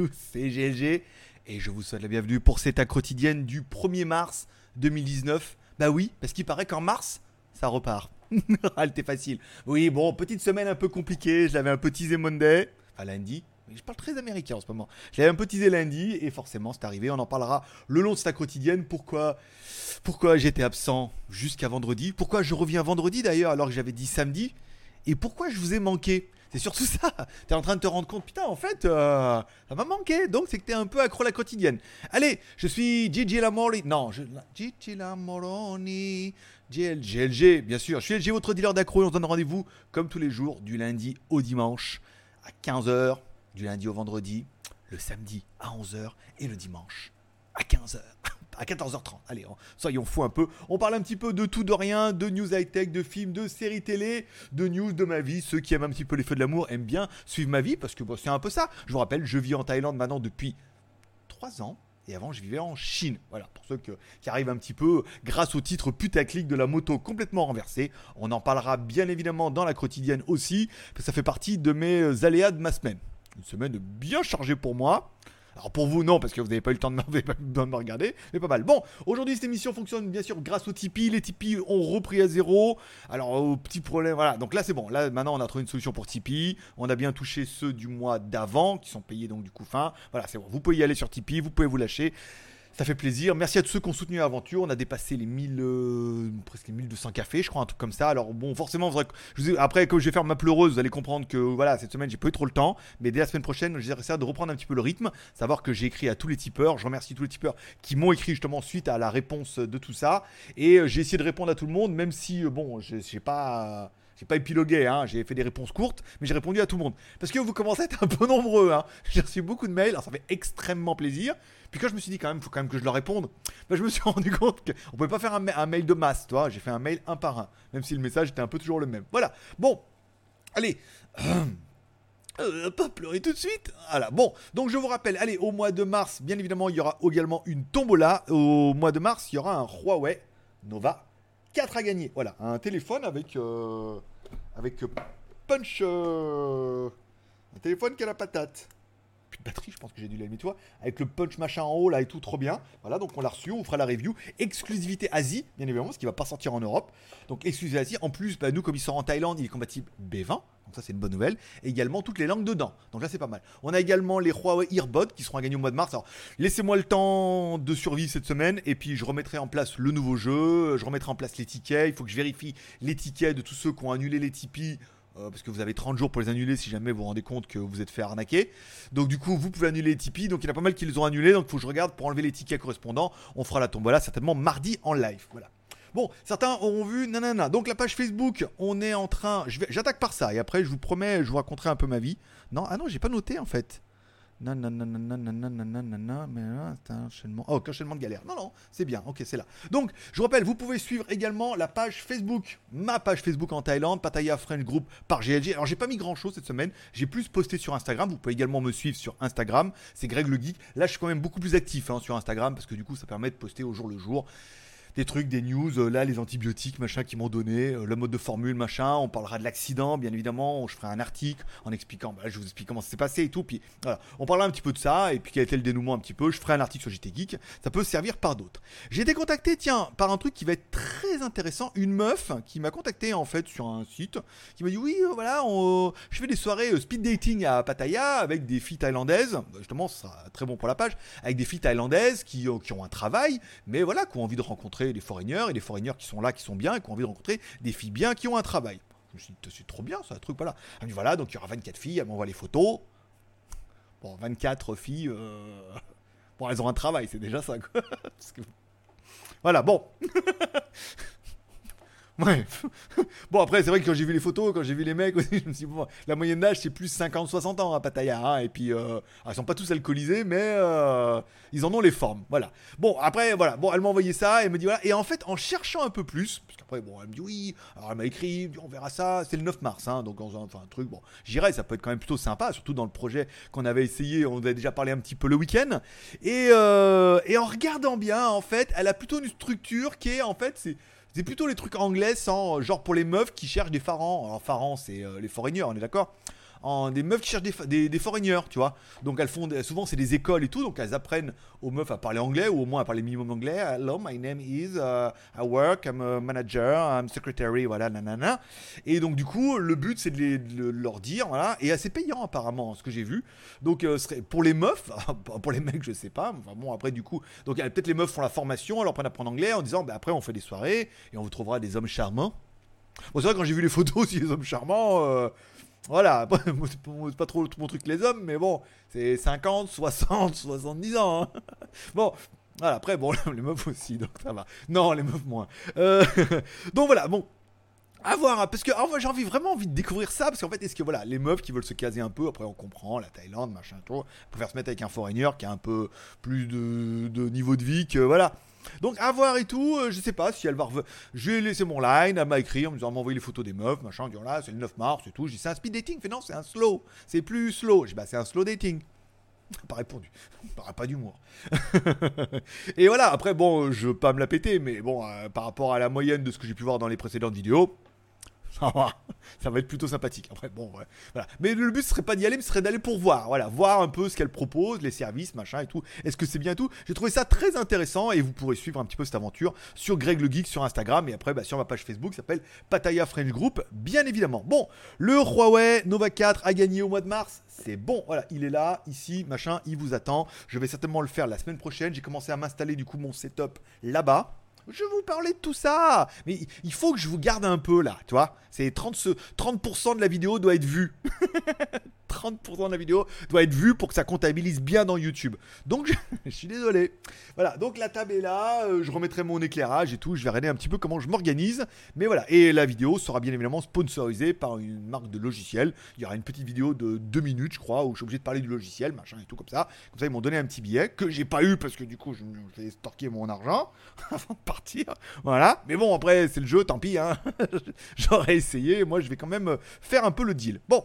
tous, c'est GLG et je vous souhaite la bienvenue pour cette quotidienne du 1er mars 2019. Bah oui, parce qu'il paraît qu'en mars, ça repart. ah, était facile. Oui, bon, petite semaine un peu compliquée, je l'avais un peu teasé Monday, enfin lundi. Je parle très américain en ce moment. Je un peu teasé lundi et forcément c'est arrivé. On en parlera le long de cette quotidienne. Pourquoi, pourquoi j'étais absent jusqu'à vendredi? Pourquoi je reviens vendredi d'ailleurs alors que j'avais dit samedi? Et pourquoi je vous ai manqué? C'est surtout ça. T'es en train de te rendre compte, putain, en fait, euh, ça m'a manqué. Donc, c'est que t'es un peu accro à la quotidienne. Allez, je suis Gigi Lamoroni. Non, je, Gigi Lamoroni. GLG, bien sûr. Je suis LG, votre dealer d'accro. Et on se donne rendez-vous, comme tous les jours, du lundi au dimanche, à 15h, du lundi au vendredi, le samedi à 11h et le dimanche à 15h à 14h30. Allez, soyons fous un peu. On parle un petit peu de tout, de rien, de news high-tech, de films, de séries télé, de news de ma vie. Ceux qui aiment un petit peu les feux de l'amour aiment bien suivre ma vie parce que c'est un peu ça. Je vous rappelle, je vis en Thaïlande maintenant depuis 3 ans. Et avant, je vivais en Chine. Voilà, pour ceux qui arrivent un petit peu grâce au titre putaclic de la moto complètement renversée. On en parlera bien évidemment dans la quotidienne aussi, parce que ça fait partie de mes aléas de ma semaine. Une semaine bien chargée pour moi. Alors pour vous, non, parce que vous n'avez pas eu le temps de me, regarder, mais pas mal. Bon, aujourd'hui, cette émission fonctionne bien sûr grâce au Tipeee. Les Tipeee ont repris à zéro. Alors, au petit problème, voilà. Donc là, c'est bon. Là, maintenant, on a trouvé une solution pour Tipeee. On a bien touché ceux du mois d'avant, qui sont payés donc du coup fin. Voilà, c'est bon. Vous pouvez y aller sur Tipeee, vous pouvez vous lâcher. Ça fait plaisir. Merci à tous ceux qui ont soutenu l'aventure. On a dépassé les 1000, euh, presque 1200 cafés, je crois, un truc comme ça. Alors bon, forcément, après, quand je vais faire ma pleureuse, vous allez comprendre que voilà, cette semaine, j'ai pas eu trop le temps. Mais dès la semaine prochaine, j'essaierai de reprendre un petit peu le rythme. Savoir que j'ai écrit à tous les tipeurs. Je remercie tous les tipeurs qui m'ont écrit justement suite à la réponse de tout ça. Et euh, j'ai essayé de répondre à tout le monde, même si, euh, bon, j'ai pas j'ai pas épilogué, hein, j'ai fait des réponses courtes, mais j'ai répondu à tout le monde. Parce que vous commencez à être un peu nombreux. Hein. J'ai reçu beaucoup de mails, alors ça fait extrêmement plaisir. Puis quand je me suis dit quand même, faut quand même que je leur réponde, bah, je me suis rendu compte qu'on pouvait pas faire un, mail de masse, toi. J'ai fait un mail un par un, même si le message était un peu toujours le même. Voilà. Bon, allez. Euh, pas pleurer tout de suite. Voilà. Bon, donc je vous rappelle, allez, au mois de mars, bien évidemment, il y aura également une tombola. Au mois de mars, il y aura un Huawei Nova 4 à gagner. Voilà, un téléphone avec euh, avec punch euh, un téléphone qui a la patate. Batterie, je pense que j'ai dû l'aimer, toi. Avec le punch machin en haut là et tout, trop bien. Voilà, donc on l'a reçu, on fera la review. Exclusivité Asie, bien évidemment, parce qu'il va pas sortir en Europe. Donc exclusivité Asie. En plus, bah, nous, comme il sort en Thaïlande, il est compatible B20. Donc ça c'est une bonne nouvelle. Et également toutes les langues dedans. Donc là c'est pas mal. On a également les Huawei Earbuds qui seront à gagner au mois de mars. Alors laissez-moi le temps de survivre cette semaine et puis je remettrai en place le nouveau jeu. Je remettrai en place les tickets. Il faut que je vérifie les tickets de tous ceux qui ont annulé les Tipeee. Euh, parce que vous avez 30 jours pour les annuler si jamais vous vous rendez compte que vous êtes fait arnaquer. Donc du coup, vous pouvez annuler les Tipeee. Donc il y en a pas mal qui les ont annulés. Donc il faut que je regarde pour enlever les tickets correspondants. On fera la tombola certainement mardi en live. Voilà. Bon, certains auront vu, nanana. Donc la page Facebook, on est en train. J'attaque par ça et après, je vous promets, je vous raconterai un peu ma vie. Non, ah non, j'ai pas noté en fait. Non, non, non, non, non, non, non, non, non, non, mais c'est un enchaînement. Oh, enchaînement de galère. Non, non, c'est bien. Ok, c'est là. Donc, je vous rappelle, vous pouvez suivre également la page Facebook, ma page Facebook en Thaïlande, Pattaya Friend Group par GLG. Alors, j'ai pas mis grand chose cette semaine. J'ai plus posté sur Instagram. Vous pouvez également me suivre sur Instagram. C'est Greg le Geek. Là, je suis quand même beaucoup plus actif hein, sur Instagram parce que du coup, ça permet de poster au jour le jour des trucs, des news, euh, là les antibiotiques, machin qui m'ont donné, euh, le mode de formule, machin, on parlera de l'accident, bien évidemment, je ferai un article en expliquant, bah, je vous explique comment ça s'est passé et tout, puis voilà, on parlera un petit peu de ça, et puis quel était le dénouement un petit peu, je ferai un article sur JT Geek, ça peut servir par d'autres. J'ai été contacté, tiens, par un truc qui va être très intéressant, une meuf qui m'a contacté en fait sur un site, qui m'a dit oui, euh, voilà, je fais des soirées speed dating à Pattaya avec des filles thaïlandaises, bah, justement, ça sera très bon pour la page, avec des filles thaïlandaises qui, qui ont un travail, mais voilà, qui ont envie de rencontrer des foreigners et des foreigners qui sont là, qui sont bien et qui ont envie de rencontrer des filles bien qui ont un travail. Je me suis dit, c'est trop bien, ça, un truc, voilà. Elle me dit, voilà, donc il y aura 24 filles, elle m'envoie les photos. Bon, 24 filles, euh, bon, elles ont un travail, c'est déjà ça. Voilà, bon. Bon, après, c'est vrai que quand j'ai vu les photos, quand j'ai vu les mecs je me suis dit, bon, la moyenne d'âge, c'est plus 50-60 ans à Pattaya. Hein, et puis, euh, ils sont pas tous alcoolisés, mais euh, ils en ont les formes. Voilà. Bon, après, voilà. Bon, elle m'a envoyé ça, me dit, voilà. Et en fait, en cherchant un peu plus, parce qu'après, bon, elle me dit, oui, elle m'a écrit, on verra ça. C'est le 9 mars, hein, donc, enfin, un truc, bon, j'irai, ça peut être quand même plutôt sympa, surtout dans le projet qu'on avait essayé, on avait déjà parlé un petit peu le week-end. Et, euh, et en regardant bien, en fait, elle a plutôt une structure qui est, en fait, c'est c'est plutôt les trucs anglais sans genre pour les meufs qui cherchent des pharaons. Alors pharaons c'est euh, les foreigners, on est d'accord? En des meufs qui cherchent des, des, des foreigners, tu vois. Donc elles font souvent c'est des écoles et tout, donc elles apprennent aux meufs à parler anglais ou au moins à parler minimum anglais. Hello, my name is uh, I work, I'm a manager, I'm secretary, voilà, nanana. Et donc du coup le but c'est de, leur dire, voilà, et assez payant apparemment, ce que j'ai vu. Donc euh, pour les meufs, pour les mecs je sais pas. Enfin bon après du coup, donc euh, peut-être les meufs font la formation, elles leur apprennent à apprendre anglais en disant, bah, après on fait des soirées et on vous trouvera des hommes charmants. Bon, c'est vrai, quand j'ai vu les photos aussi des hommes charmants, euh, voilà, c'est pas- trop mon truc les hommes, mais bon, c'est 50, 60, 70 ans. hein. Bon, voilà, après, bon, les meufs aussi, donc ça va. Non, les meufs moins. Euh, donc voilà, bon. À voir, hein, parce que j'ai envie, vraiment envie de découvrir ça, parce qu'en fait, est-ce que voilà, les meufs qui veulent se caser un peu, après on comprend, la Thaïlande, machin, tout, pour faire se mettre avec un foreigner qui a un peu plus de niveau de vie que voilà. Donc à voir et tout, euh, je sais pas si elle va revenir. Je vais laisser mon line, elle m'a écrit en me disant envoyé les photos des meufs, machin, en disant là c'est le 9 mars et tout. Je dis c'est un speed dating, fait non c'est un slow, c'est plus slow. Je dis bah c'est un slow dating. Pas répondu, pas, pas d'humour. et voilà, après bon, je veux pas me la péter, mais bon, euh, par rapport à la moyenne de ce que j'ai pu voir dans les précédentes vidéos, ça va, ça va être plutôt sympathique. Après, bon, voilà. Mais le but ce serait pas d'y aller, mais ce serait d'aller pour voir. Voir un peu ce qu'elle propose, les services, machin et tout. Est-ce que c'est bien tout? J'ai trouvé ça très intéressant et vous pourrez suivre un petit peu cette aventure sur Greg le Geek sur Instagram et après bah, sur ma page Facebook s'appelle Pataya French Group, bien évidemment. Bon, le Huawei Nova 4 a gagné au mois de mars. C'est bon, voilà, il est là, ici, machin, il vous attend. Je vais certainement le faire la semaine prochaine. J'ai commencé à m'installer du coup mon setup là-bas. Je vous parler de tout ça. Mais il- faut que je vous garde un peu là, tu vois. C'est 30, ce- 30% de la vidéo doit être vue. 30% de la vidéo doit être vue pour que ça comptabilise bien dans YouTube. Donc je, suis désolé. Voilà, donc la table est là, euh, je remettrai mon éclairage et tout, je vais regarder un petit peu comment je m'organise. Mais voilà, et la vidéo sera bien évidemment sponsorisée par une marque de logiciel. Il y aura une petite vidéo de 2 minutes, je crois, où je suis obligé de parler du logiciel, machin et tout comme ça. Comme ça, ils m'ont donné un petit billet que j'ai pas eu parce que du coup, je, je vais storker mon argent avant de Voilà, mais bon, après, c'est le jeu, tant pis, hein. J'aurais essayé, moi je vais quand même euh, faire un peu le deal. Bon,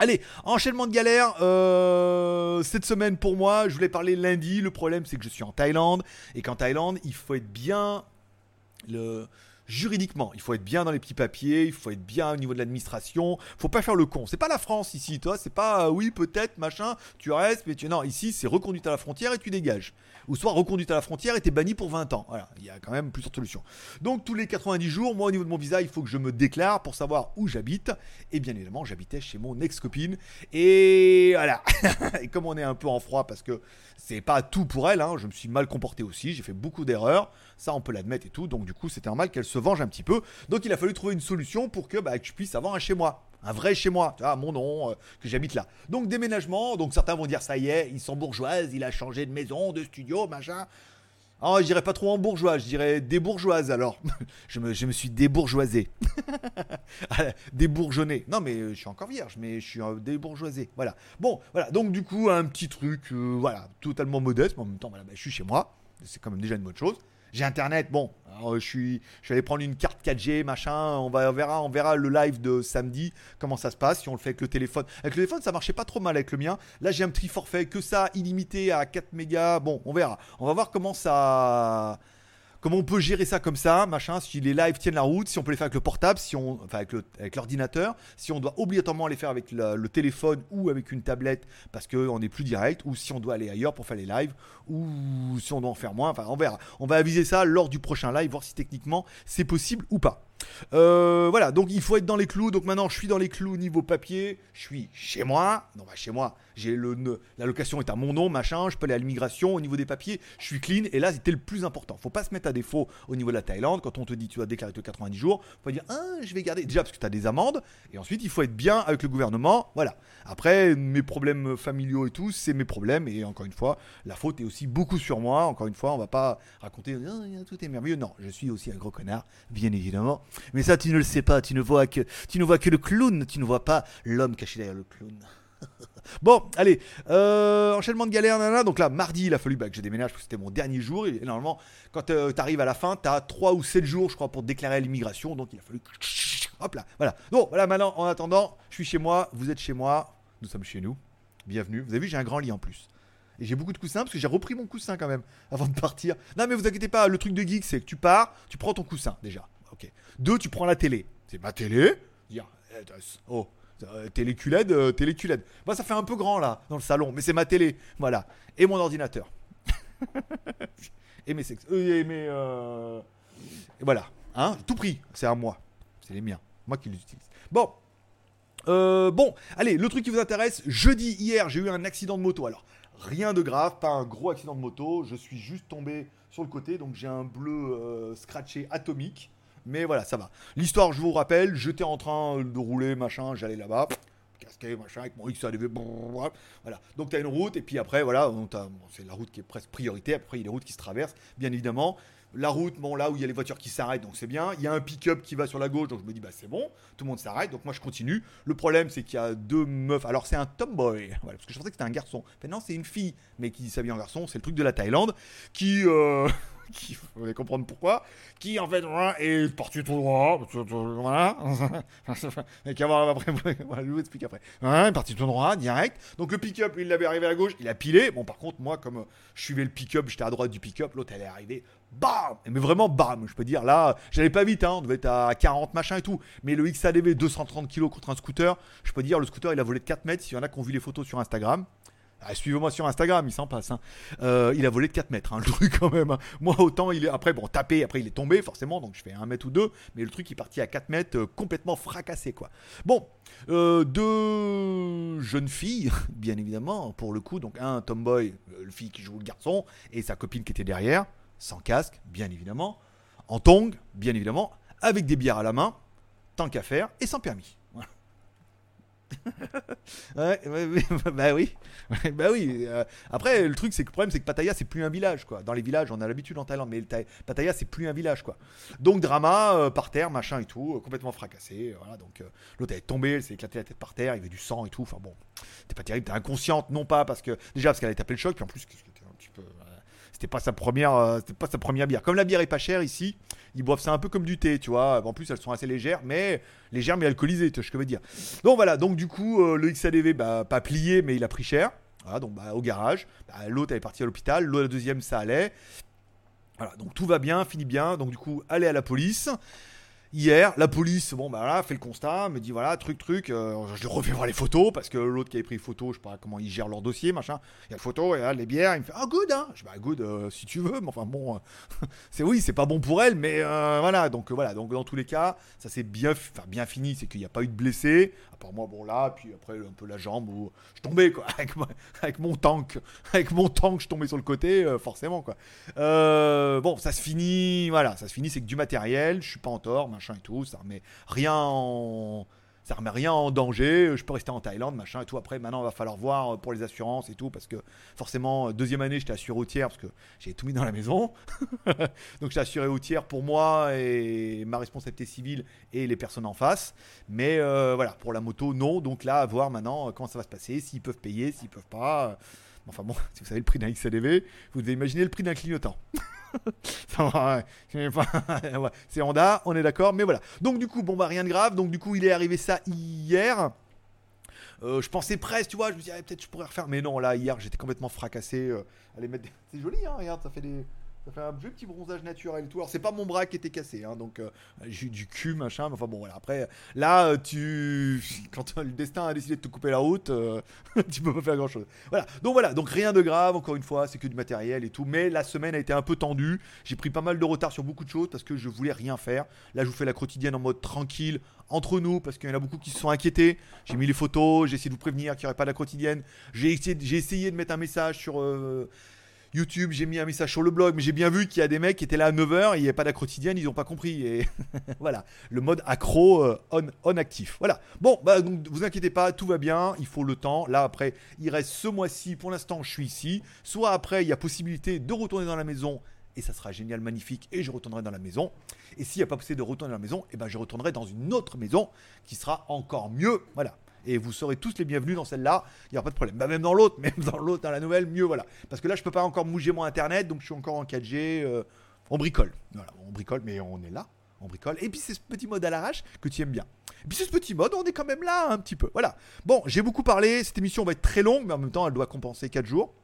Allez, enchaînement de galères. euh, cette semaine pour moi, je voulais parler lundi. Le problème, c'est que je suis en Thaïlande. Et qu'en Thaïlande, il faut être bien le... juridiquement. Il faut être bien dans les petits papiers. Il faut être bien au niveau de l'administration. faut pas faire le con. C'est pas la France ici, toi. C'est pas euh, oui, peut-être, machin. Tu restes, mais tu. Non, ici, c'est reconduite à la frontière et tu dégages. Ou soit reconduite à la frontière et t'es banni pour 20 ans. Voilà, il y a quand même plusieurs solutions. Donc tous les 90 jours, moi au niveau de mon visa, il faut que je me déclare pour savoir où j'habite. Et bien évidemment, j'habitais chez mon ex-copine. Et voilà. et comme on est un peu en froid parce que c'est pas tout pour elle, hein, je me suis mal comporté aussi, j'ai fait beaucoup d'erreurs. Ça, on peut l'admettre et tout. Donc du coup, c'était normal qu'elle se venge un petit peu. Donc il a fallu trouver une solution pour que, bah, que puisse avoir un chez moi. Un vrai chez moi, tu vois, mon nom, euh, que j'habite là. Donc déménagement, donc certains vont dire ça y est, ils sont bourgeoises, il a changé de maison, de studio, machin. Oh, je dirais pas trop en bourgeois, je dirais des bourgeoises alors. je, me, je me suis débourgeoisé. Débourgeonné. Non, mais euh, je suis encore vierge, mais je suis euh, débourgeoisé. Voilà. Bon, voilà. Donc, du coup, un petit truc, voilà, totalement modeste, mais en même temps, voilà, bah, je suis chez moi. C'est quand même déjà une bonne chose. J'ai internet, bon, euh, je suis, je allé prendre une carte 4G, machin. On va, on verra, on verra le live de samedi comment ça se passe si on le fait avec le téléphone. Avec le téléphone, ça marchait pas trop mal avec le mien. Là, j'ai un petit forfait que ça, illimité à 4 mégas. Bon, on verra. On va voir comment ça, comment on peut gérer ça comme ça, machin, si les lives tiennent la route, si on peut les faire avec le portable, si on, enfin avec l'ordinateur, si on doit obligatoirement les faire avec le téléphone ou avec une tablette parce qu'on est plus direct, ou si on doit aller ailleurs pour faire les lives, ou si on doit en faire moins, enfin on verra. On va aviser ça lors du prochain live, voir si techniquement c'est possible ou pas. Euh, voilà, donc il faut être dans les clous. Donc maintenant, je suis dans les clous niveau papier. Je suis chez moi. Non, bah chez moi. J'ai le la location est à mon nom, machin. Je peux aller à l'immigration. Au niveau des papiers, je suis clean. Et là, c'était le plus important. Faut pas se mettre à défaut au niveau de la Thaïlande. Quand on te dit tu déclarer que 90 jours, faut pas dire ah je vais garder. Déjà parce que tu as des amendes. Et ensuite, il faut être bien avec le gouvernement. Voilà. Après, mes problèmes familiaux et tout, c'est mes problèmes. Et encore une fois, la faute est aussi beaucoup sur moi. Encore une fois, on va pas raconter Ah, tout est merveilleux. Non, je suis aussi un gros connard, bien évidemment. Mais ça, tu ne le sais pas. Tu ne vois que, tu ne vois que le clown. Tu ne vois pas l'homme caché derrière le clown. bon, allez. euh, enchaînement de galères, nana. Donc là, mardi, il a fallu bah, que je déménage parce que c'était mon dernier jour. Et normalement, quand tu arrives à la fin, tu as 3 ou 7 jours, je crois, pour déclarer l'immigration. Donc il a fallu. Hop là, voilà. Donc voilà, maintenant, en attendant, je suis chez moi. Vous êtes chez moi. Nous sommes chez nous. Bienvenue. Vous avez vu, j'ai un grand lit en plus. Et j'ai beaucoup de coussins parce que j'ai repris mon coussin quand même avant de partir. Non, mais vous inquiétez pas, le truc de geek, c'est que tu pars, tu prends ton coussin déjà. Ok. Deux, tu prends la télé. C'est ma télé. Eh, oh, télé QLED, télé QLED. Moi, ça fait un peu grand là, dans le salon, mais c'est ma télé. Voilà. Et mon ordinateur. et mes sex. euh, et mes. euh, et voilà. Hein, tout pris. C'est à moi. C'est les miens. Moi qui les utilise. Bon. Euh, bon, allez, le truc qui vous intéresse, jeudi hier, j'ai eu un accident de moto. Alors, rien de grave, pas un gros accident de moto. Je suis juste tombé sur le côté, donc j'ai un bleu euh, scratché atomique. Mais voilà, ça va. L'histoire, je vous rappelle, j'étais en train de rouler, machin, j'allais là-bas, casqué, machin, avec mon brrr, voilà. Donc t'as une route, et puis après, voilà, c'est la route qui est presque priorité. Après, il y a les routes qui se traversent, bien évidemment. La route, bon, là où il y a les voitures qui s'arrêtent, donc c'est bien. Il y a un pick-up qui va sur la gauche, donc je me dis, bah c'est bon, tout le monde s'arrête, donc moi je continue. Le problème, c'est qu'il y a deux meufs. Alors c'est un tomboy, parce que je pensais que c'était un garçon. Mais non, c'est une fille, mais qui s'habille en garçon, c'est le truc de la Thaïlande, qui. euh, qui, vous allez comprendre pourquoi, qui en fait est parti tout droit, voilà, et qui après, voilà, je vous explique après, est parti tout droit, direct, donc le pick-up, il l'avait arrivé à gauche, il a pilé, bon par contre moi comme euh, je suivais le pick-up, j'étais à droite du pick-up, l'autre elle est arrivée, bam, mais vraiment bam, je peux dire là, j'allais pas vite, hein, on devait être à 40 machin et tout, mais le XADV 230 kg contre un scooter, je peux dire le scooter il a volé de 4 mètres, s'il y en a qui ont vu les photos sur Instagram, ah, Suivez-moi sur Instagram, il s'en passe. hein. Euh, il a volé de 4 mètres, hein, le truc quand même. hein. Moi, autant il est. Après, bon, tapé, après il est tombé, forcément, donc je fais 1 mètre ou 2. Mais le truc, il est parti à 4 mètres, euh, complètement fracassé, quoi. Bon, euh, deux jeunes filles, bien évidemment, pour le coup. Donc, un tomboy, le fille qui joue le garçon, et sa copine qui était derrière, sans casque, bien évidemment. En tongs, bien évidemment, avec des bières à la main, tant qu'à faire, et sans permis. Voilà. Ouais, bah oui, bah oui. euh, après, le truc, c'est que le problème, c'est que Pattaya, c'est plus un village, quoi. Dans les villages, on a l'habitude en Thaïlande, mais Pattaya, c'est plus un village, quoi. Donc drama, euh, par terre, machin et tout, euh, complètement fracassé. Voilà, donc l'autre est tombée, elle s'est éclaté la tête par terre, il y avait du sang et tout. Enfin bon, c'était pas terrible. T'es inconsciente, non pas parce que déjà parce qu'elle avait tapé le choc, puis en plus, qu'est-ce que c'était un petit peu. C'était pas sa première, euh, c'était pas sa première bière. Comme la bière est pas chère ici, ils boivent ça un peu comme du thé, tu vois. En plus, elles sont assez légères, mais légères mais alcoolisées, tu vois ce que je veux dire. Donc voilà, donc du coup, euh, le XADV, bah, pas plié, mais il a pris cher. Voilà, donc bah, au garage. Bah, L'autre, elle est partie à l'hôpital. L'autre, la deuxième, ça allait. Voilà, donc tout va bien, finit bien. Donc du coup, aller à la police. Hier, la police, bon bah voilà, fait le constat, me dit voilà, truc, truc, euh, je refais voir les photos, parce que l'autre qui avait pris les photos, je sais pas comment ils gèrent leur dossier, machin, il y a la photo, et là, les bières, il me fait, ah good, hein Je dis, bah good, euh, si tu veux, mais enfin bon, euh, c'est oui, c'est pas bon pour elle, mais euh, voilà, donc voilà, donc dans tous les cas, ça s'est bien, fini, c'est qu'il n'y a pas eu de blessés, à part moi, bon là, puis après un peu la jambe où je tombais quoi, avec, mon tank, avec mon tank, je tombais sur le côté, forcément quoi. Bon, ça se finit, voilà, ça se finit, c'est que du matériel, je suis pas en tort, machin et tout, ça remet rien en. Ça remet rien en danger, je peux rester en Thaïlande, machin et tout. Après, maintenant, il va falloir voir euh, pour les assurances et tout, parce que forcément, euh, deuxième année, j'étais assuré au tiers, parce que j'ai tout mis dans la maison. Donc, j'étais assuré au pour moi et ma responsabilité civile et les personnes en face. Mais euh, voilà, pour la moto, non. Donc là, à voir maintenant comment ça va se passer, s'ils peuvent payer, s'ils peuvent pas. Enfin bon, si vous savez le prix d'un XLV, vous devez imaginer le prix d'un clignotant. C'est Honda, on est d'accord, mais voilà. Donc du coup, bon bah rien de grave. Donc du coup, il est arrivé ça hier. Euh, je pensais presque, tu vois, je me disais ah, peut-être je pourrais refaire, mais non, là hier j'étais complètement fracassé. euh, allez mettre, des- c'est joli, hein, regarde, ça fait des, ça fait un joli petit bronzage naturel et tout. Alors c'est pas mon bras qui était cassé, hein, donc euh, j'ai du cul machin. Mais enfin bon voilà. Après là, euh, tu, quand le destin a décidé de te couper la route, euh, tu peux pas faire grand chose. Voilà. Donc voilà. Donc rien de grave. Encore une fois, c'est que du matériel et tout. Mais la semaine a été un peu tendue. J'ai pris pas mal de retard sur beaucoup de choses parce que je voulais rien faire. Là, je vous fais la quotidienne en mode tranquille entre nous parce qu'il y en a beaucoup qui se sont inquiétés. J'ai mis les photos, j'ai essayé de vous prévenir qu'il n'y aurait pas la quotidienne. J'ai essayé, essayé de mettre un message sur euh, YouTube, j'ai mis un message sur le blog, mais j'ai bien vu qu'il y a des mecs qui étaient là à 9h, il n'y avait pas quotidienne, ils n'ont pas compris. Et voilà, le mode accro euh, on, actif. Voilà. Bon, bah donc vous inquiétez pas, tout va bien, il faut le temps. Là après, il reste ce mois-ci, pour l'instant je suis ici. Soit après, il y a possibilité de retourner dans la maison et ça sera génial, magnifique, et je retournerai dans la maison. Et s'il n'y a pas possibilité de retourner dans la maison, et ben je retournerai dans une autre maison qui sera encore mieux. Voilà. Et vous serez tous les bienvenus dans celle-là, il n'y aura pas de problème. Bah, même dans l'autre, même dans l'autre, dans la nouvelle, mieux, voilà. Parce que là, je peux pas encore bouger mon internet, donc je suis encore en 4G. euh, on bricole. Voilà, on bricole, mais on est là. On bricole. Et puis c'est ce petit mode à l'arrache que tu aimes bien. Et puis c'est ce petit mode, on est quand même là un petit peu. Voilà. Bon, j'ai beaucoup parlé. Cette émission va être très longue, mais en même temps, elle doit compenser 4 jours.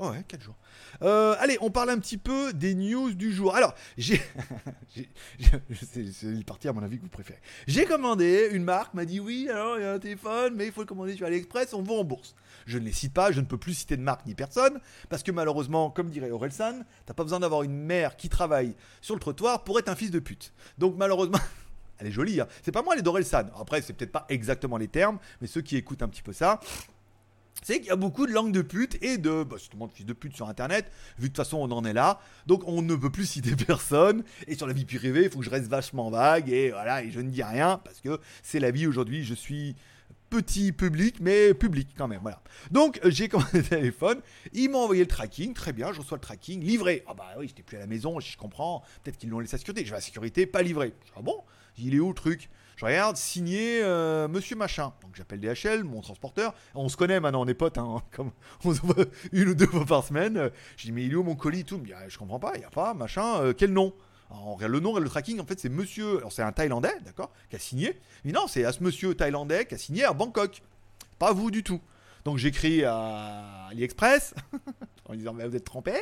Oh ouais, 4 jours. Euh, allez, on parle un petit peu des news du jour. Alors, j'ai. c'est parti à mon avis que vous préférez. J'ai commandé, une marque m'a dit oui, alors il y a un téléphone, mais il faut le commander sur AliExpress, on vend en bourse. Je ne les cite pas, je ne peux plus citer de marque ni personne, parce que malheureusement, comme dirait Orelsan, t'as pas besoin d'avoir une mère qui travaille sur le trottoir pour être un fils de pute. Donc malheureusement. Elle est jolie, hein. C'est pas moi, elle est d'Orelsan. Après, c'est peut-être pas exactement les termes, mais ceux qui écoutent un petit peu ça, c'est qu'il y a beaucoup de langues de pute et de. Bah, le monde fils de pute sur internet, vu de toute façon on en est là. Donc on ne peut plus citer personne. Et sur la vie privée, il faut que je reste vachement vague. Et voilà, et je ne dis rien parce que c'est la vie aujourd'hui. Je suis petit public, mais public quand même. Voilà. Donc j'ai commandé le téléphone. Ils m'ont envoyé le tracking. Très bien, je reçois le tracking. Livré. Ah bah oui, j'étais plus à la maison, je comprends. Peut-être qu'ils l'ont laissé à la sécurité. Je vais à la sécurité, pas livré. Ah bon? Il est où le truc? Je regarde, signé euh, Monsieur Machin. Donc j'appelle DHL, mon transporteur. On se connaît maintenant, on est potes, hein, comme on une ou deux fois par semaine. Je dis, mais il est où mon colis tout? Ah, je comprends pas, il n'y a pas, machin, euh, quel nom? Alors, on regarde le nom et le tracking, en fait, c'est monsieur. Alors, c'est un Thaïlandais, d'accord, qui a signé. Mais non, c'est à ce monsieur Thaïlandais qui a signé à Bangkok. Pas vous du tout. Donc, j'écris à AliExpress en disant, mais vous êtes trompé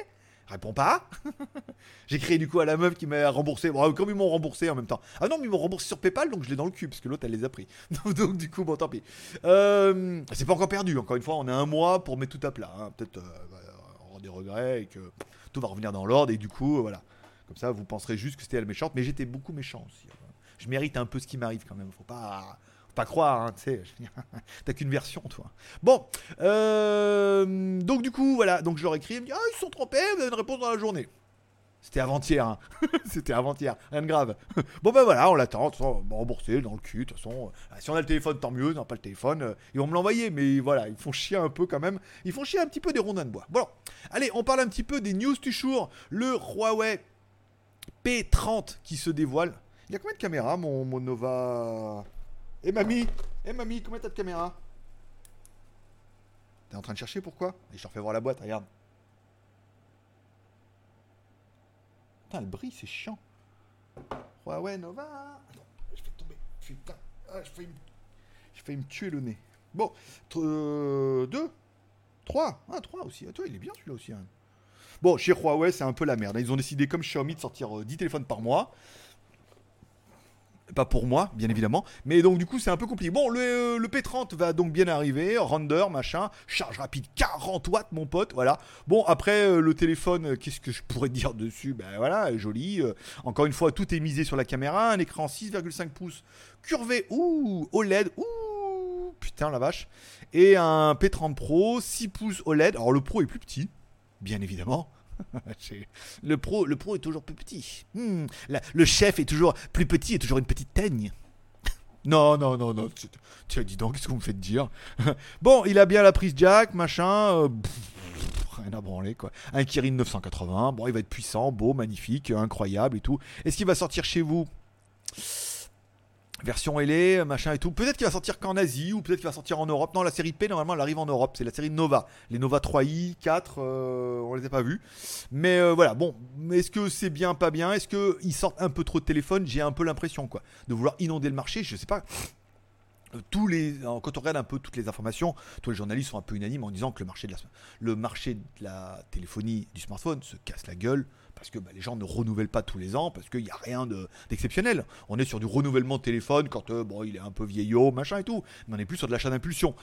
Réponds pas. j'ai créé du coup à la meuf qui m'a remboursé. Bon, comme ils m'ont remboursé en même temps. Ah non, mais ils m'ont remboursé sur PayPal, donc je l'ai dans le cul, parce que l'autre, elle les a pris. donc, du coup, bon, tant pis. Euh, c'est pas encore perdu, encore une fois, on a un mois pour mettre tout à plat. Hein. Peut-être euh, aura des regrets et que tout va revenir dans l'ordre, et du coup, voilà. Comme ça, vous penserez juste que c'était la méchante, mais j'étais beaucoup méchant aussi. Hein. Je mérite un peu ce qui m'arrive quand même. Faut pas pas croire, hein, tu sais, t'as qu'une version, toi. Bon, euh, donc du coup, voilà, donc je leur écris, ils me disent, ah, ils sont trompés, vous avez une réponse dans la journée. C'était avant-hier, hein. c'était avant-hier, rien de grave. bon ben voilà, on l'attend, remboursé dans le cul, de toute façon. Euh, si on a le téléphone, tant mieux, non pas le téléphone, euh, ils vont me l'envoyer, mais voilà, ils font chier un peu quand même. Ils font chier un petit peu des rondins de bois. Bon, allez, on parle un petit peu des news du. Le Huawei P30 qui se dévoile. Il y a combien de caméras, mon Nova? Eh mamie Eh mamie, combien t'as de caméra? T'es en train de chercher pourquoi? Et je te refais voir la boîte, regarde. Putain, elle brille, c'est chiant. Ouais, Nova je vais tomber. Putain, ah, je fais me... me tuer le nez. Bon, euh, deux Trois Ah, trois aussi. Ah, toi, il est bien celui-là aussi. Hein. Bon, chez Huawei, c'est un peu la merde. Ils ont décidé, comme Xiaomi, de sortir 10 euh, téléphones par mois. Pas pour moi, bien évidemment. Mais donc, du coup, c'est un peu compliqué. Bon, le, euh, le, P30 va donc bien arriver. Render, machin. Charge rapide, 40 watts, mon pote. Voilà. Bon, après, euh, le téléphone, euh, qu'est-ce que je pourrais dire dessus? Ben voilà, joli. encore une fois, tout est misé sur la caméra. Un écran 6,5 pouces curvé. Ouh, OLED. Ouh, putain, la vache. Et un P30 Pro, 6 pouces OLED. Alors, le Pro est plus petit, bien évidemment. le pro, le pro est toujours plus petit. Hmm, le chef est toujours plus petit et toujours une petite teigne. Non, non, non, non. Tu as dit donc, qu'est-ce que vous me faites dire? Bon, il a bien la prise jack, machin. Euh, rien à branler, quoi. Un Kirin 980. Bon, il va être puissant, beau, magnifique, incroyable et tout. Est-ce qu'il va sortir chez vous? Version LA, machin et tout. Peut-être qu'il va sortir qu'en Asie ou peut-être qu'il va sortir en Europe. Non, la série P, normalement, elle arrive en Europe. C'est la série Nova. Les Nova 3i, 4, euh, on les a pas vus. Mais euh, voilà, bon. Est-ce que c'est bien, pas bien? Est-ce qu'ils sortent un peu trop de téléphones? J'ai un peu l'impression, quoi. De vouloir inonder le marché. Je sais pas. Tous les, quand on regarde un peu toutes les informations, tous les journalistes sont un peu unanimes en disant que le marché le marché de la téléphonie du smartphone se casse la gueule parce que bah, les gens ne renouvellent pas tous les ans, parce qu'il n'y a rien d'exceptionnel. on est sur du renouvellement de téléphone quand euh, il est un peu vieillot, machin et tout, mais on n'est plus sur de l'achat d'impulsion.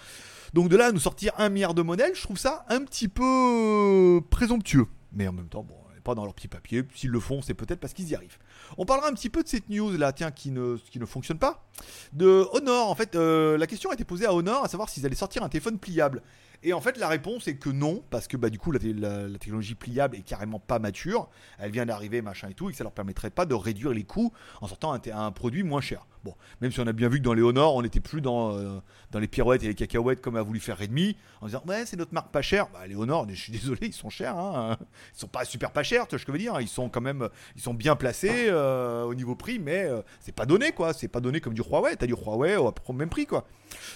Donc de là à nous sortir un milliard de modèles, je trouve ça un petit peu euh, présomptueux. Mais en même temps, bon, pas dans leur petit papier. S'ils le font, c'est peut-être parce qu'ils y arrivent. On parlera un petit peu de cette news là, tiens, qui ne, qui ne fonctionne pas. De Honor, en fait, euh, la question a été posée à Honor, à savoir s'ils allaient sortir un téléphone pliable. Et en fait, la réponse est que non, parce que bah, du coup, la, technologie pliable est carrément pas mature. Elle vient d'arriver, machin et tout, et que ça leur permettrait pas de réduire les coûts en sortant un, un produit moins cher. Bon, même si on a bien vu que dans les Honor, on n'était plus dans, euh, dans les pirouettes et les cacahuètes comme a voulu faire Redmi, en disant ouais, c'est notre marque pas chère. Bah, les Honor, je suis désolé, ils sont chers. Hein. Ils sont pas super pas chers, tu vois ce que je veux dire. Ils sont quand même, ils sont bien placés euh, au niveau prix, mais euh, c'est pas donné quoi. C'est pas donné comme du Huawei. T'as du Huawei au même prix quoi.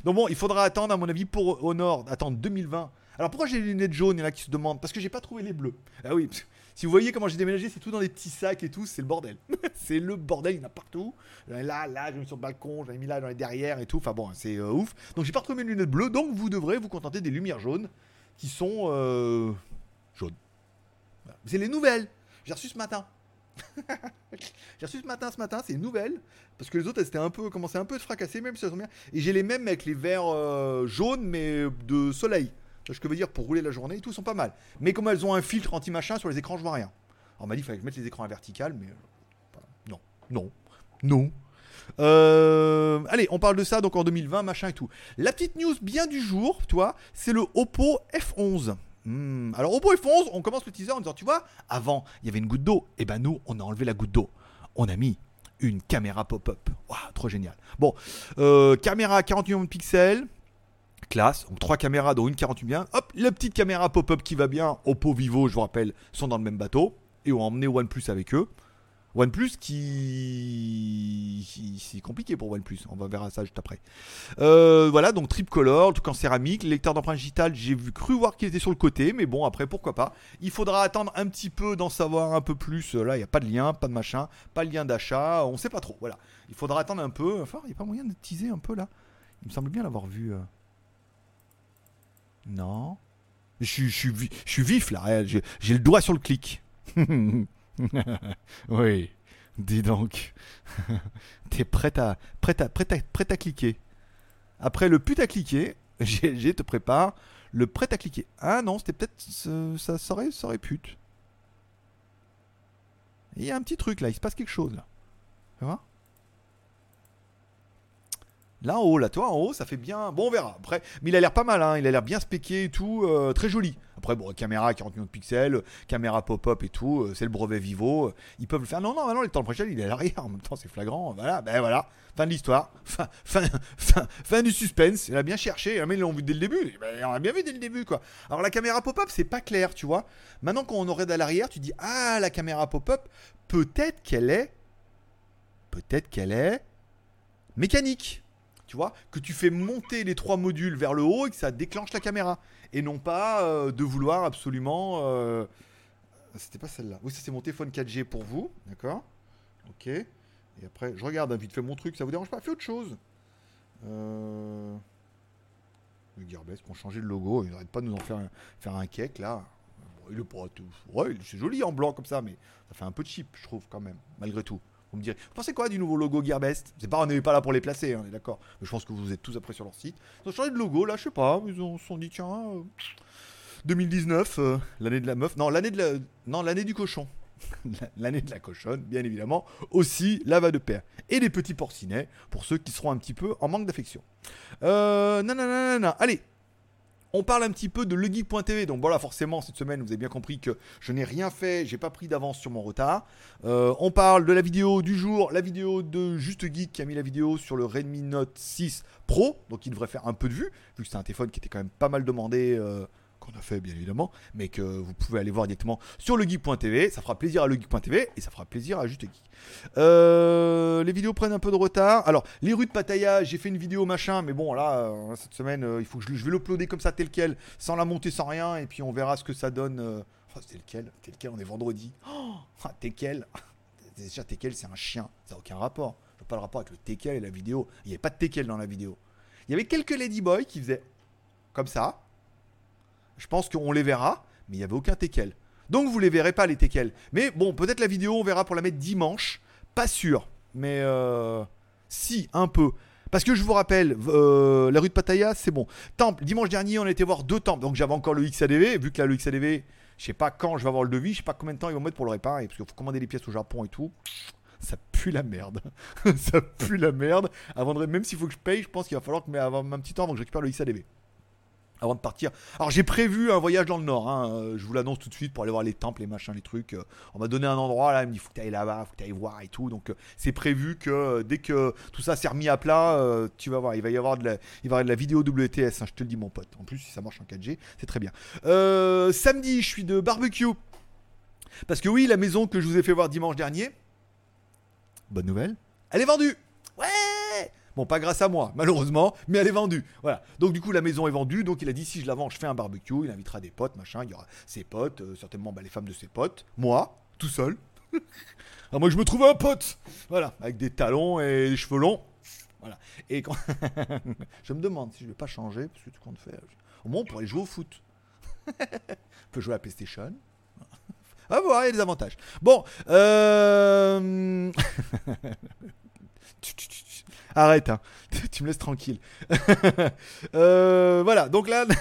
Donc bon, il faudra attendre, à mon avis, pour Honor, attendre 2020. Alors pourquoi j'ai les lunettes jaunes Il y a qui se demandent? Parce que j'ai pas trouvé les bleus. Ah oui, si vous voyez comment j'ai déménagé, c'est tout dans des petits sacs et tout, c'est le bordel. c'est le bordel, il y en a partout. Là, là, j'ai mis sur le balcon, j'en ai mis là dans les derrière et tout. Enfin bon, c'est euh, ouf. Donc j'ai pas retrouvé mes lunettes bleues, donc vous devrez vous contenter des lumières jaunes qui sont. Euh, jaune. Voilà. C'est les nouvelles. J'ai reçu ce matin. j'ai reçu ce matin, ce matin, c'est une nouvelle. Parce que les autres, elles étaient un peu, commençaient un peu à se fracasser, même si elles sont bien. Et j'ai les mêmes avec les verres euh, jaunes, mais de soleil. Ce que je veux dire, pour rouler la journée et tout, sont pas mal. Mais comme elles ont un filtre anti-machin sur les écrans, je vois rien. Alors, on m'a dit qu'il fallait que je mette les écrans à vertical, mais. euh, non, non, non. Euh, allez, on parle de ça donc en 2020, machin et tout. La petite news bien du jour, toi, c'est le Oppo F11. Hmm, Alors Oppo F11, on commence le teaser en disant, tu vois, avant il y avait une goutte d'eau, et ben nous on a enlevé la goutte d'eau. On a mis une caméra pop-up. Waouh, trop génial. Bon, euh, caméra 48 millions de pixels. Classe, donc trois caméras dont une 48 bien. Hop, la petite caméra pop-up qui va bien. Oppo, Vivo, je vous rappelle, sont dans le même bateau et ont emmené OnePlus avec eux. OnePlus qui, qui- c'est compliqué pour OnePlus, on va verra ça juste après. Euh, voilà, donc tripcolor, truc en céramique, le lecteur d'empreinte digitale, j'ai cru voir qu'il était sur le côté, mais bon après pourquoi pas. Il faudra attendre un petit peu d'en savoir un peu plus. Là, il n'y a pas de lien, pas de machin, pas de lien d'achat, on sait pas trop. Voilà, il faudra attendre un peu. Enfin, il n'y a pas moyen de teaser un peu là. Il me semble bien l'avoir vu. euh. Non. Je suis, vif là, réel, j'ai le doigt sur le clic. oui, dis donc. T'es prête à, prête, à, prête, à, prête à cliquer. Après le pute à cliquer, GLG te prépare le prêt à cliquer. Ah non, c'était peut-être. ce- Ça serait, ça aurait pute. Il y a un petit truc là, il se passe quelque chose là. Tu vois? Là en haut, là, toi en haut, ça fait bien. Bon, on verra. Après, mais il a l'air pas mal, hein. il a l'air bien spéqué et tout, euh, très joli. Après, bon, caméra 40 millions de pixels, caméra pop-up et tout, euh, c'est le brevet Vivo. euh, ils peuvent le faire. Non, non, non, le temps prochain, il est à l'arrière. En même temps, c'est flagrant. Voilà, ben voilà. Fin de l'histoire. Fin, fin, fin, du suspense. Il a bien cherché. Mais ils l'ont vu dès le début. Ben, on l'a bien vu dès le début, quoi. Alors, la caméra pop-up, c'est pas clair, tu vois. Maintenant, quand on aurait à l'arrière, tu dis Ah, la caméra pop-up, peut-être qu'elle est. Peut-être qu'elle est. mécanique tu vois, que tu fais monter les trois modules vers le haut et que ça déclenche la caméra. Et non pas euh, de vouloir absolument. euh, C'était pas celle-là. Oui, ça c'est mon téléphone 4G pour vous, d'accord? Ok. Et après, je regarde hein, vite fait mon truc, ça vous dérange pas? Fais autre chose. Euh... Le Gearbest, qui ont changé le logo, ils n'arrêtent pas de nous en faire un, faire un cake là. Bon, il est tout. Ouais, c'est joli en blanc comme ça, mais ça fait un peu cheap, je trouve, quand même, malgré tout. Vous me direz, vous pensez quoi du nouveau logo Gearbest? C'est pas, on n'est pas là pour les placer, hein, on est d'accord. Je pense que vous êtes tous après sur leur site. Ils ont changé de logo, là, je sais pas. Ils ont- sont dit, tiens, euh, 2019, euh, l'année de la meuf. Non, l'année de la, non, l'année du cochon. l'année de la cochonne, bien évidemment. Aussi, la va de pair. Et les petits porcinets, pour ceux qui seront un petit peu en manque d'affection. Euh, non. Allez, on parle un petit peu de legeek.tv. Donc voilà, forcément, cette semaine, vous avez bien compris que je n'ai rien fait, j'ai pas pris d'avance sur mon retard. Euh, on parle de la vidéo du jour, la vidéo de Juste Geek qui a mis la vidéo sur le Redmi Note 6 Pro. Donc il devrait faire un peu de vue, vu que c'est un téléphone qui était quand même pas mal demandé. euh, qu'on a fait bien évidemment, mais que vous pouvez aller voir directement sur legeek.tv. Ça fera plaisir à legeek.tv et ça fera plaisir à Juste Geek. Euh, les vidéos prennent un peu de retard. Alors, les rues de Pattaya, j'ai fait une vidéo machin, mais bon, là, euh, cette semaine, euh, il faut que je, vais l'uploader comme ça, tel quel, sans la monter, sans rien, et puis on verra ce que ça donne. Oh, tel quel, tel quel, on est vendredi. Oh, ah, tel quel. Déjà, tel quel, c'est un chien. Ça n'a aucun rapport. Je vois pas le rapport avec le teckel et la vidéo. Il n'y avait pas de teckel dans la vidéo. Il y avait quelques ladyboys qui faisaient comme ça. Je pense qu'on les verra, mais il n'y avait aucun teckel. Donc vous les verrez pas les teckels. Mais bon, peut-être la vidéo, on verra pour la mettre dimanche. Pas sûr. Mais euh, si, un peu. Parce que je vous rappelle, euh, la rue de Pattaya, c'est bon. Temple, dimanche dernier, on a été voir deux temples. Donc j'avais encore le XADV. Vu que là, le XADV, je sais pas quand je vais avoir le devis, je sais pas combien de temps ils vont mettre pour le réparer. Parce qu'il faut commander les pièces au Japon et tout. Ça pue la merde. ça pue la merde. Avant de, même s'il faut que je paye, je pense qu'il va falloir que, mais un petit temps avant que je récupère le XADV avant de partir. Alors j'ai prévu un voyage dans le nord, hein, euh, je vous l'annonce tout de suite pour aller voir les temples, les machins, les trucs. euh, on m'a donné un endroit là, il me dit faut que tu ailles là-bas, faut que tu ailles voir et tout. Donc euh, c'est prévu que dès que tout ça s'est remis à plat, tu vas voir, il va y avoir de la, il va y avoir de la vidéo WTS, hein, je te le dis mon pote. En plus si ça marche en 4G, c'est très bien. Samedi, je suis de barbecue. Parce que oui, la maison que je vous ai fait voir dimanche dernier, bonne nouvelle, elle est vendue. Ouais Bon, pas grâce à moi, malheureusement, mais elle est vendue. Voilà. Donc, du coup, la maison est vendue. Donc, il a dit si je la vends, je fais un barbecue. Il invitera des potes, machin. Il y aura ses potes, euh, certainement bah, les femmes de ses potes. Moi, tout seul. Alors, moi, je me trouve un pote. Voilà. Avec des talons et des cheveux longs. Voilà. Et quand. je me demande si je vais pas changer. Parce que tu comptes faire. Au moins, on pourrait jouer au foot. On peut jouer à PlayStation. Ah, voir, il y a des avantages. Bon, euh... Arrête, hein. tu me laisses tranquille. Euh, voilà, donc là.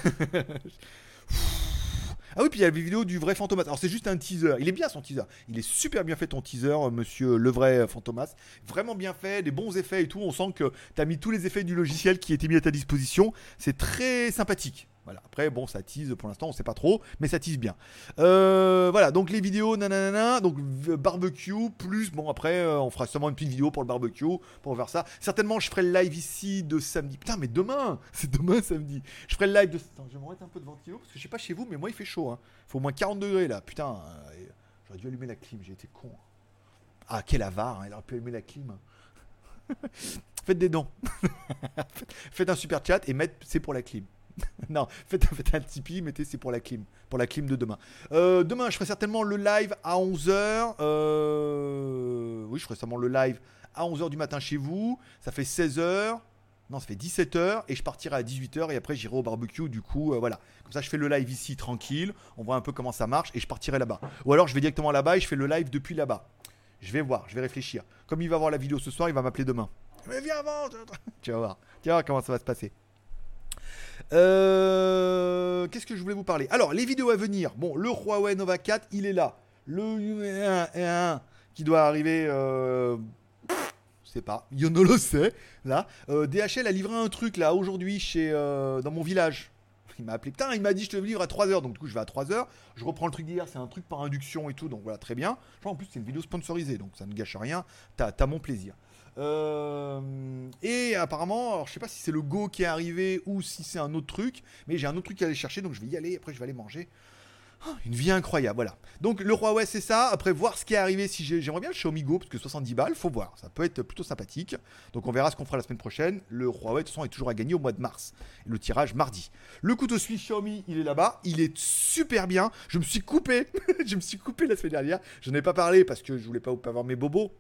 Ah oui, puis il y a la vidéo du vrai Fantomas. Alors c'est juste un teaser. Il est bien son teaser. Il est super bien fait ton teaser, monsieur le vrai Fantomas. Vraiment bien fait, des bons effets et tout. On sent que tu as mis tous les effets du logiciel qui étaient mis à ta disposition. C'est très sympathique. Voilà. Après, bon, ça tease pour l'instant, on sait pas trop, mais ça tease bien. Euh, voilà, donc les vidéos, nanana, donc barbecue, plus, bon, après, euh, on fera sûrement une petite vidéo pour le barbecue, pour faire ça. Certainement, je ferai le live ici de samedi. Putain, mais demain, c'est demain samedi. Je ferai le live de. Attends, je vais me remettre un peu de ventilo, parce que je sais pas chez vous, mais moi, il fait chaud. Hein. Il faut au moins 40 degrés là. Putain, euh, j'aurais dû allumer la clim, j'ai été con. Ah, quel avare, hein, il aurait pu allumer la clim. Faites des dons. Faites un super chat et mettez c'est pour la clim. non, faites, un Tipeee, mettez c'est pour la clim. Pour la clim de demain. Euh, demain, je ferai certainement le live à 11h. Euh, oui, je ferai certainement le live à 11h du matin chez vous. Ça fait 16h. Non, ça fait 17h et je partirai à 18h et après j'irai au barbecue. Du coup, euh, voilà. Comme ça, je fais le live ici tranquille. On voit un peu comment ça marche et je partirai là-bas. Ou alors, je vais directement là-bas et je fais le live depuis là-bas. Je vais voir, je vais réfléchir. Comme il va voir la vidéo ce soir, il va m'appeler demain. Mais viens avant Tu vas voir. Tu vas voir comment ça va se passer. Euh, qu'est-ce que je voulais vous parler? Alors, les vidéos à venir. Bon, le Huawei Nova 4, il est là. Le 1 1 qui doit arriver. Euh, je sais pas. Yono le sait. Là. Euh, DHL a livré un truc là aujourd'hui chez euh, dans mon village. Il m'a appelé. Putain, il m'a dit je te livre à 3h. Donc du coup, je vais à 3h. Je reprends le truc d'hier. C'est un truc par induction et tout. Donc voilà, très bien. en plus, c'est une vidéo sponsorisée. Donc ça ne gâche rien. T'as as mon plaisir. Euh, et apparemment, alors je sais pas si c'est le Go qui est arrivé ou si c'est un autre truc, mais j'ai un autre truc à aller chercher, donc je vais y aller. Après, je vais aller manger. Oh, une vie incroyable, voilà. Donc le Huawei c'est ça. Après voir ce qui est arrivé, si j'aimerais bien le Xiaomi Go parce que 70 balles, faut voir, ça peut être plutôt sympathique. Donc on verra ce qu'on fera la semaine prochaine. Le Huawei de toute façon est toujours à gagner au mois de mars. le tirage mardi. Le couteau suisse Xiaomi, il est là-bas, il est super bien. Je me suis coupé, je me suis coupé la semaine dernière. Je n'en ai pas parlé parce que je voulais pas avoir mes bobos.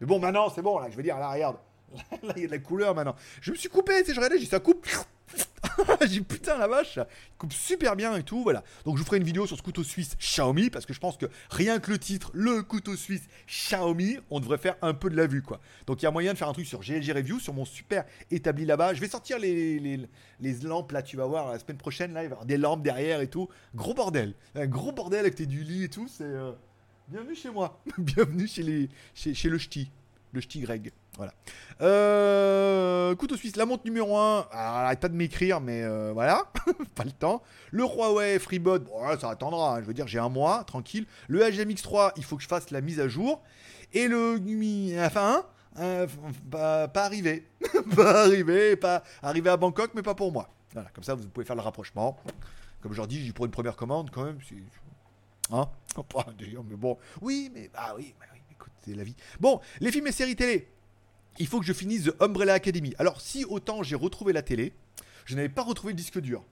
Mais bon, maintenant, c'est bon, là, je veux dire, là, regarde. Là, il y a de la couleur maintenant. Je me suis coupé, tu sais, je regardais, j'ai dit, ça coupe. j'ai putain la vache, il coupe super bien et tout, voilà. Donc je vous ferai une vidéo sur ce couteau suisse Xiaomi parce que je pense que rien que le titre, le couteau suisse Xiaomi, on devrait faire un peu de la vue quoi. Donc il y a moyen de faire un truc sur GLG Review, sur mon super établi là-bas. Je vais sortir les, les, lampes là, tu vas voir la semaine prochaine là, il va y avoir des lampes derrière et tout. Gros bordel, un gros bordel avec tes du lit et tout, c'est. Euh, Bienvenue chez moi. Bienvenue chez, les, chez, le ch'ti. Le ch'ti Greg. Voilà. Euh, couteau suisse, la montre numéro 1. arrête pas de m'écrire, mais euh, voilà. pas le temps. Le Huawei FreeBot, ça attendra. Hein. je veux dire, j'ai un mois, tranquille. Le HMX3, il faut que je fasse la mise à jour. Et le Enfin, pas, pas arrivé. pas arrivé. Pas arrivé à Bangkok, mais pas pour moi. Voilà, comme ça, vous pouvez faire le rapprochement. Comme je leur dis, pour une première commande, quand même, Hein? Mais bon. Oui, mais ah oui, écoute, c'est la vie. Bon, les films et séries télé. Il faut que je finisse The Umbrella Academy. Alors, si autant j'ai retrouvé la télé, je n'avais pas retrouvé le disque dur.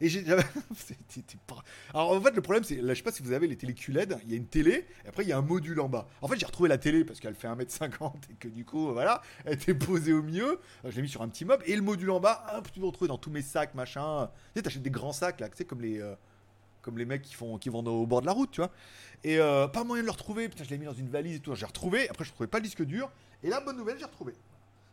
Et j'ai. Alors en fait, le problème, c'est. Là, je sais pas si vous avez les télé QLED. Il y a une télé, et après, il y a un module en bas. En fait, j'ai retrouvé la télé parce qu'elle fait 1m50 et que du coup, voilà, elle était posée au milieu. Je l'ai mis sur un petit meuble. Et le module en bas, hop, tu le retrouves dans tous mes sacs, machin. Tu sais, t'achètes des grands sacs, là, tu comme les. Euh, comme les mecs qui font qui vont au bord de la route, tu vois. Et euh, pas moyen de le retrouver. Putain, je l'ai mis dans une valise et tout. J'ai retrouvé. Après, je trouvais pas le disque dur. Et là, bonne nouvelle, j'ai retrouvé.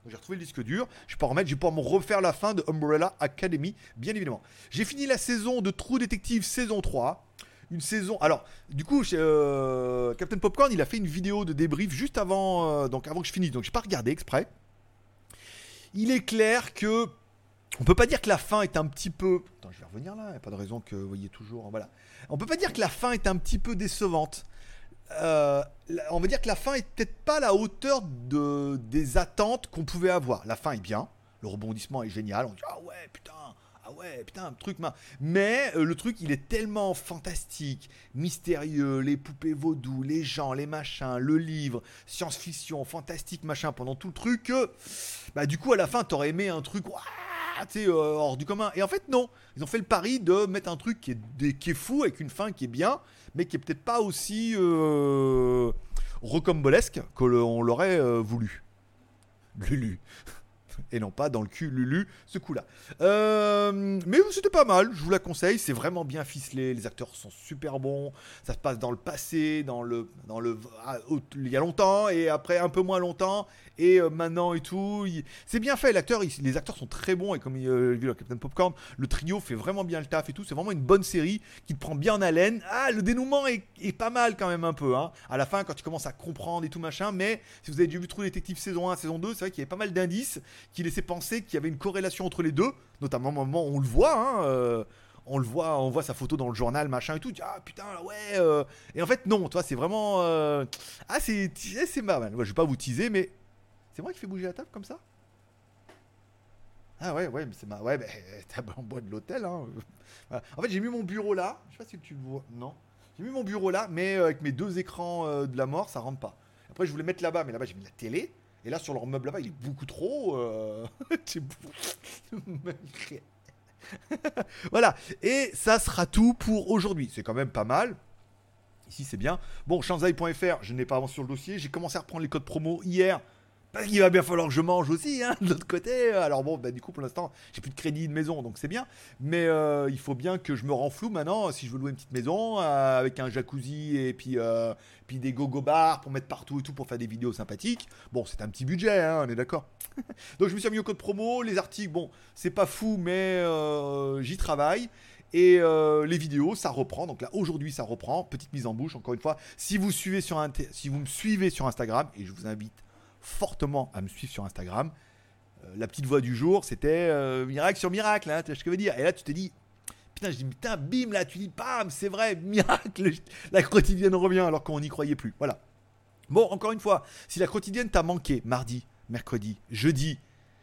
J'ai retrouvé le disque dur. Je peux remettre. Je vais pouvoir me refaire la fin de Umbrella Academy, bien évidemment. J'ai fini la saison de True Detective saison 3. Une saison. Alors, du coup, euh, Captain Popcorn, il a fait une vidéo de débrief juste avant, euh, donc avant que je finisse. Donc, j'ai pas regardé exprès. Il est clair que on peut pas dire que la fin est un petit peu. Attends, je vais revenir là, il n'y a pas de raison que vous voyez toujours. Voilà. On peut pas dire que la fin est un petit peu décevante. Euh, on va dire que la fin est peut-être pas à la hauteur de, des attentes qu'on pouvait avoir. La fin est bien, le rebondissement est génial. On dit ah ouais putain, ah ouais putain, truc Mais euh, le truc il est tellement fantastique, mystérieux, les poupées vaudou, les gens, les machins, le livre, science-fiction, fantastique machin pendant tout le truc que bah du coup à la fin t'aurais aimé un truc. Euh, hors du commun. Et en fait, non. Ils ont fait le pari de mettre un truc qui est, qui est fou, avec une fin qui est bien, mais qui est peut-être pas aussi euh, rocambolesque que l'on l'aurait euh, voulu. Lulu. Et non pas dans le cul Lulu, ce coup-là. Euh, mais c'était pas mal, je vous la conseille, c'est vraiment bien ficelé, les acteurs sont super bons, ça se passe dans le passé, dans le, dans le, ah, il y a longtemps et après un peu moins longtemps et euh, maintenant et tout. C'est bien fait, les acteurs sont très bons et comme il euh, vu Captain Popcorn, le trio fait vraiment bien le taf et tout. C'est vraiment une bonne série qui te prend bien en haleine. Ah, le dénouement est, pas mal quand même un peu. Hein. À la fin, quand tu commences à comprendre et tout machin. Mais si vous avez déjà vu True Detective saison 1, saison 2, c'est vrai qu'il y avait pas mal d'indices qui laissaient penser qu'il y avait une corrélation entre les deux. Notamment au moment où on le voit. Hein, euh, on le voit, on voit sa photo dans le journal, machin et tout. ah putain, ouais. Et en fait, non, toi, c'est vraiment. Ah, c'est c'est mal. je vais pas vous teaser, mais c'est moi qui fais bouger la table comme ça? Ah ouais, ouais, mais c'est ma. Ouais, mais t'as en bois de l'hôtel. Hein. En fait, j'ai mis mon bureau là. Je sais pas si tu le vois. Non. J'ai mis mon bureau là, mais euh, avec mes deux écrans euh, de la mort, ça rentre pas. Après, je voulais mettre là-bas, mais là-bas, j'ai mis la télé. Et là, sur leur meuble là-bas, il est beaucoup trop. Euh... voilà. Et ça sera tout pour aujourd'hui. C'est quand même pas mal. Ici, c'est bien. Bon, shanzai.fr, je n'ai pas avancé sur le dossier. J'ai commencé à reprendre les codes promo hier. Parce qu'il va bien falloir que je mange aussi, hein, de l'autre côté. Alors bon, bah, du coup, pour l'instant, j'ai plus de crédit de maison, donc c'est bien. Mais euh, il faut bien que je me renfloue maintenant, si je veux louer une petite maison, euh, avec un jacuzzi et puis, euh, puis des go-go bars pour mettre partout et tout, pour faire des vidéos sympathiques. Bon, c'est un petit budget, hein, on est d'accord. donc je me suis mis au code promo, les articles, bon, c'est pas fou, mais j'y travaille. Et les vidéos, ça reprend. Donc là, aujourd'hui, ça reprend. Petite mise en bouche, encore une fois. Si vous, suivez sur si vous me suivez sur Instagram, et je vous invite fortement à me suivre sur Instagram. Euh, la petite voix du jour, c'était euh, miracle sur miracle, hein, tu vois ce que je veux dire. Et là, tu te dis, putain, je dis, putain, bim, là, tu dis, bam, c'est vrai, miracle, la quotidienne revient alors qu'on n'y croyait plus. Voilà. Bon, encore une fois, si la quotidienne t'a manqué mardi, mercredi, jeudi,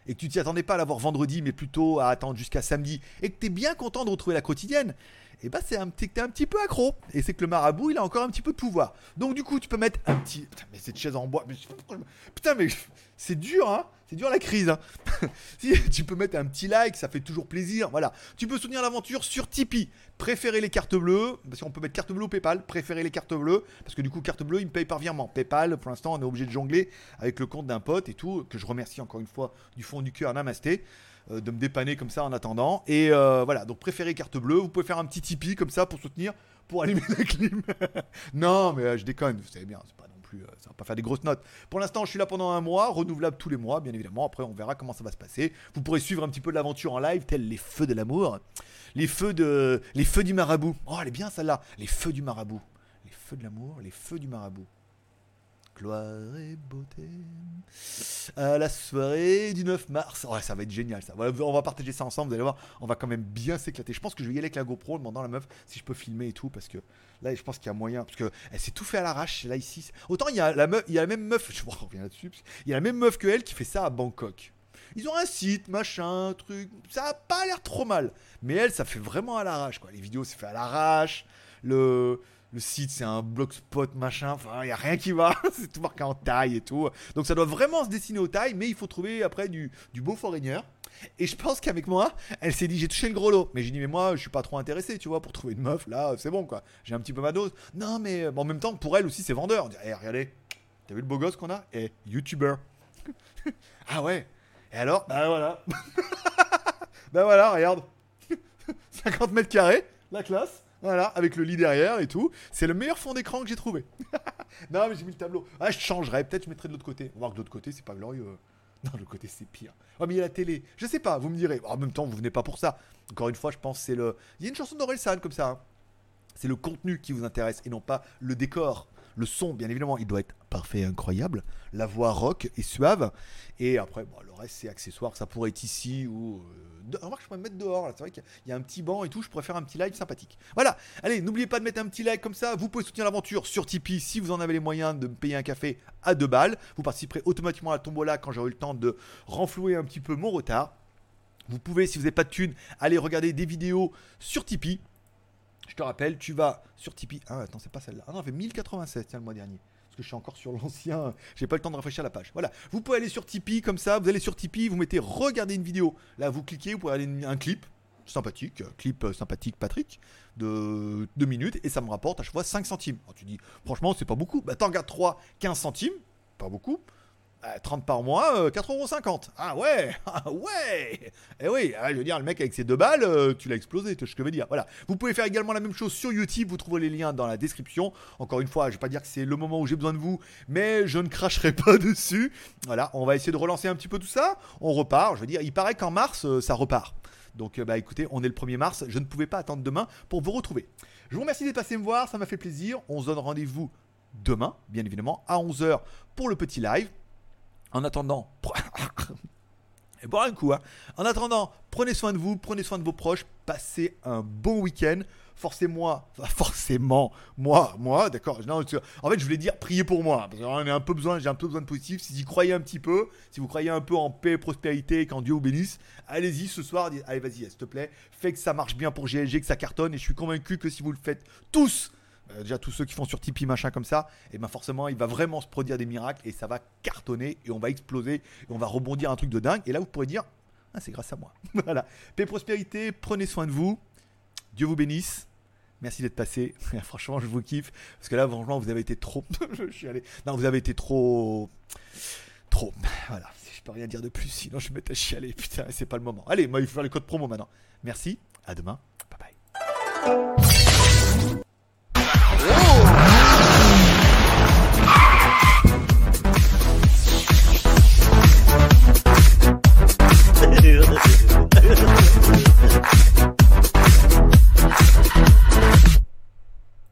et que tu t'y attendais pas à l'avoir vendredi, mais plutôt à attendre jusqu'à samedi, et que tu es bien content de retrouver la quotidienne, et bah c'est un petit, un petit peu accro. Et c'est que le marabout, il a encore un petit peu de pouvoir. Donc du coup, tu peux mettre un petit... Putain, mais cette chaise en bois... Putain, mais c'est dur, hein C'est dur la crise, hein si, Tu peux mettre un petit like, ça fait toujours plaisir. Voilà. Tu peux soutenir l'aventure sur Tipeee. Préférez les cartes bleues, parce qu'on peut mettre carte bleue ou Paypal. Préférez les cartes bleues, parce que du coup, carte bleue, il me paye par virement. Paypal, pour l'instant, on est obligé de jongler avec le compte d'un pote et tout, que je remercie encore une fois du fond du cœur. Namasté. Euh, de me dépanner comme ça en attendant. Et euh, voilà, donc préférez carte bleue. Vous pouvez faire un petit Tipeee comme ça pour soutenir, pour allumer la clim. non, mais euh, je déconne, vous savez bien, c'est pas plus, ça va pas faire des grosses notes. Pour l'instant, je suis là pendant un mois, renouvelable tous les mois, bien évidemment. Après, on verra comment ça va se passer. Vous pourrez suivre un petit peu l'aventure en live, tels les feux de l'amour, les feux de, les feux du marabout. Oh, elle est bien celle-là, les feux du marabout, les feux de l'amour, les feux du marabout gloire et beauté. À la soirée du 9 mars. ça va être génial ça. on va partager ça ensemble, vous allez voir, on va quand même bien s'éclater. Je pense que je vais y aller avec la GoPro, demandant à la meuf si je peux filmer et tout, parce que là, je pense qu'il y a moyen, parce que elle s'est tout fait à l'arrache, là ici. Autant il y a la meuf, il y a la même meuf, je reviens là-dessus, il y a la même meuf que elle qui fait ça à Bangkok. Ils ont un site, machin, truc. Ça a pas l'air trop mal. Mais elle, ça fait vraiment à l'arrache, quoi. Les vidéos, c'est fait à l'arrache. Le, le site c'est un blogspot machin, enfin il y a rien qui va, c'est tout marqué en taille et tout. Donc ça doit vraiment se dessiner aux tailles, mais il faut trouver après du, beau foreigner. Et je pense qu'avec moi, elle s'est dit j'ai touché le gros lot. Mais j'ai dit mais moi je suis pas trop intéressé, tu vois, pour trouver une meuf là, c'est bon quoi. J'ai un petit peu ma dose. Non mais en même temps pour elle aussi c'est vendeur. Eh regardez, t'as vu le beau gosse qu'on a? Eh YouTuber. ah ouais. Et alors? Bah voilà. bah voilà, regarde. 50 mètres carrés, la classe. Voilà, avec le lit derrière et tout. C'est le meilleur fond d'écran que j'ai trouvé. non, mais j'ai mis le tableau. Ah, je changerais. Peut-être je mettrais de l'autre côté. On va voir que de l'autre côté, c'est pas glorieux. Non, de l'autre côté, c'est pire. Oh, mais il y a la télé. Je sais pas, vous me direz. En même temps, vous venez pas pour ça. Encore une fois, je pense c'est le. Il y a une chanson d'Orelsan comme ça. Hein. C'est le contenu qui vous intéresse et non pas le décor. Le son, bien évidemment, il doit être parfait et incroyable. La voix rock et suave. Et après, le reste, c'est accessoire. Ça pourrait être ici ou. Euh, je pourrais me mettre dehors. C'est vrai qu'il y a un petit banc et tout. Je pourrais faire un petit live sympathique. Voilà. Allez, n'oubliez pas de mettre un petit like comme ça. Vous pouvez soutenir l'aventure sur Tipeee si vous en avez les moyens de me payer un café à 2 balles. Vous participerez automatiquement à la tombola quand j'aurai eu le temps de renflouer un petit peu mon retard. Vous pouvez, si vous n'avez pas de thunes, aller regarder des vidéos sur Tipeee. Je te rappelle, tu vas sur Tipeee. Ah, attends, c'est pas celle-là. Ah non, on fait 1087, tiens, le mois dernier. Parce que je suis encore sur l'ancien. J'ai pas le temps de rafraîchir la page. Voilà. Vous pouvez aller sur Tipeee comme ça. Vous allez sur Tipeee, vous mettez regarder une vidéo. Là, vous cliquez, vous pouvez aller un clip sympathique, clip euh, sympathique Patrick, de 2 minutes, et ça me rapporte à chaque fois 5 centimes. tu dis, franchement, c'est pas beaucoup. Bah, t'en regardes 3, 15 centimes, pas beaucoup. 30 par mois, 4,50€. Ah ouais Ah ouais Eh oui, ah, je veux dire, le mec avec ses deux balles, euh, tu l'as explosé, ce que je veux dire. Voilà. Vous pouvez faire également la même chose sur YouTube, vous trouvez les liens dans la description. Encore une fois, je vais pas dire que c'est le moment où j'ai besoin de vous, mais je ne cracherai pas dessus. Voilà, on va essayer de relancer un petit peu tout ça. On repart, je veux dire, il paraît qu'en mars, euh, ça repart. Donc bah écoutez, on est le 1er mars, je ne pouvais pas attendre demain pour vous retrouver. Je vous remercie d'être passé me voir, ça m'a fait plaisir. On se donne rendez-vous demain, bien évidemment, à 11h pour le petit live. En attendant, et hein. En attendant, prenez soin de vous, prenez soin de vos proches, passez un bon week-end. Forcez-moi, forcément, moi, moi, d'accord. En fait, je voulais dire, priez pour moi, a un peu besoin, j'ai un peu besoin de positif. Si vous croyez un petit peu, si vous croyez un peu en paix, prospérité, qu'en Dieu vous bénisse, allez-y ce soir. Allez, vas-y, s'il te plaît, fais que ça marche bien pour GLG, que ça cartonne. Et je suis convaincu que si vous le faites tous, euh, déjà tous ceux qui font sur Tipeee machin comme ça, et ben forcément il va vraiment se produire des miracles et ça va cartonner et on va exploser et on va rebondir un truc de dingue. Et là vous pourrez dire ah, c'est grâce à moi. voilà. Paix prospérité, prenez soin de vous. Dieu vous bénisse. Merci d'être passé. franchement, je vous kiffe. Parce que là, franchement, vous avez été trop. je suis allé. Non, vous avez été trop. Trop. Voilà. Je peux rien dire de plus. Sinon, je me à chialer. Putain, c'est pas le moment. Allez, moi, il faut faire le code promo maintenant. Merci. À demain. Bye bye.